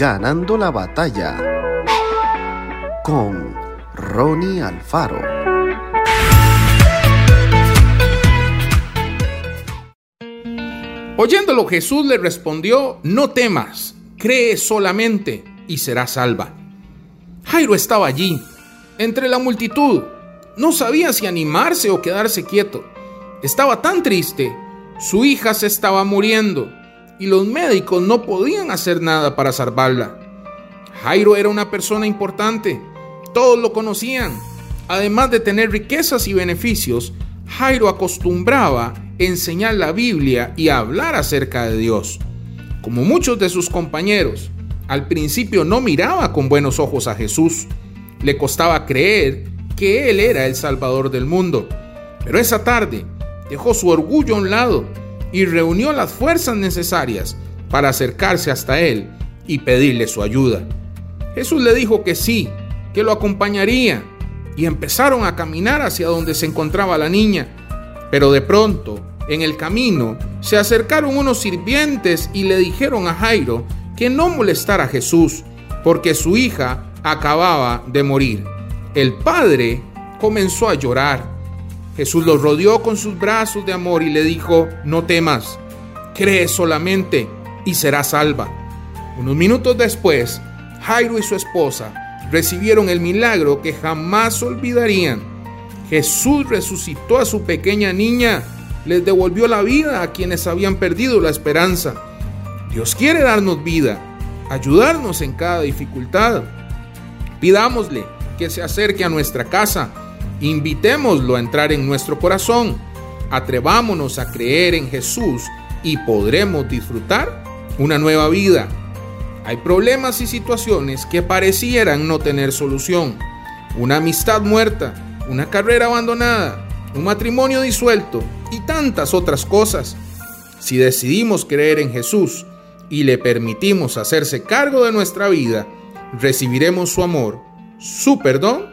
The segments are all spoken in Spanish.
Ganando la batalla con Ronnie Alfaro. Oyéndolo Jesús le respondió, no temas, cree solamente y serás salva. Jairo estaba allí, entre la multitud. No sabía si animarse o quedarse quieto. Estaba tan triste. Su hija se estaba muriendo y los médicos no podían hacer nada para salvarla. Jairo era una persona importante. Todos lo conocían. Además de tener riquezas y beneficios, Jairo acostumbraba enseñar la Biblia y hablar acerca de Dios. Como muchos de sus compañeros, al principio no miraba con buenos ojos a Jesús. Le costaba creer que Él era el Salvador del mundo. Pero esa tarde dejó su orgullo a un lado y reunió las fuerzas necesarias para acercarse hasta Él y pedirle su ayuda. Jesús le dijo que sí, que lo acompañaría, y empezaron a caminar hacia donde se encontraba la niña. Pero de pronto, en el camino, se acercaron unos sirvientes y le dijeron a Jairo que no molestara a Jesús, porque su hija acababa de morir. El padre comenzó a llorar. Jesús lo rodeó con sus brazos de amor y le dijo, no temas, cree solamente y serás salva. Unos minutos después, Jairo y su esposa recibieron el milagro que jamás olvidarían. Jesús resucitó a su pequeña niña, les devolvió la vida a quienes habían perdido la esperanza. Dios quiere darnos vida, ayudarnos en cada dificultad. Pidámosle que se acerque a nuestra casa, invitémoslo a entrar en nuestro corazón, atrevámonos a creer en Jesús y podremos disfrutar una nueva vida hay problemas y situaciones que parecieran no tener solución. Una amistad muerta, una carrera abandonada, un matrimonio disuelto y tantas otras cosas. Si decidimos creer en Jesús y le permitimos hacerse cargo de nuestra vida, recibiremos su amor, su perdón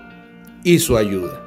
y su ayuda.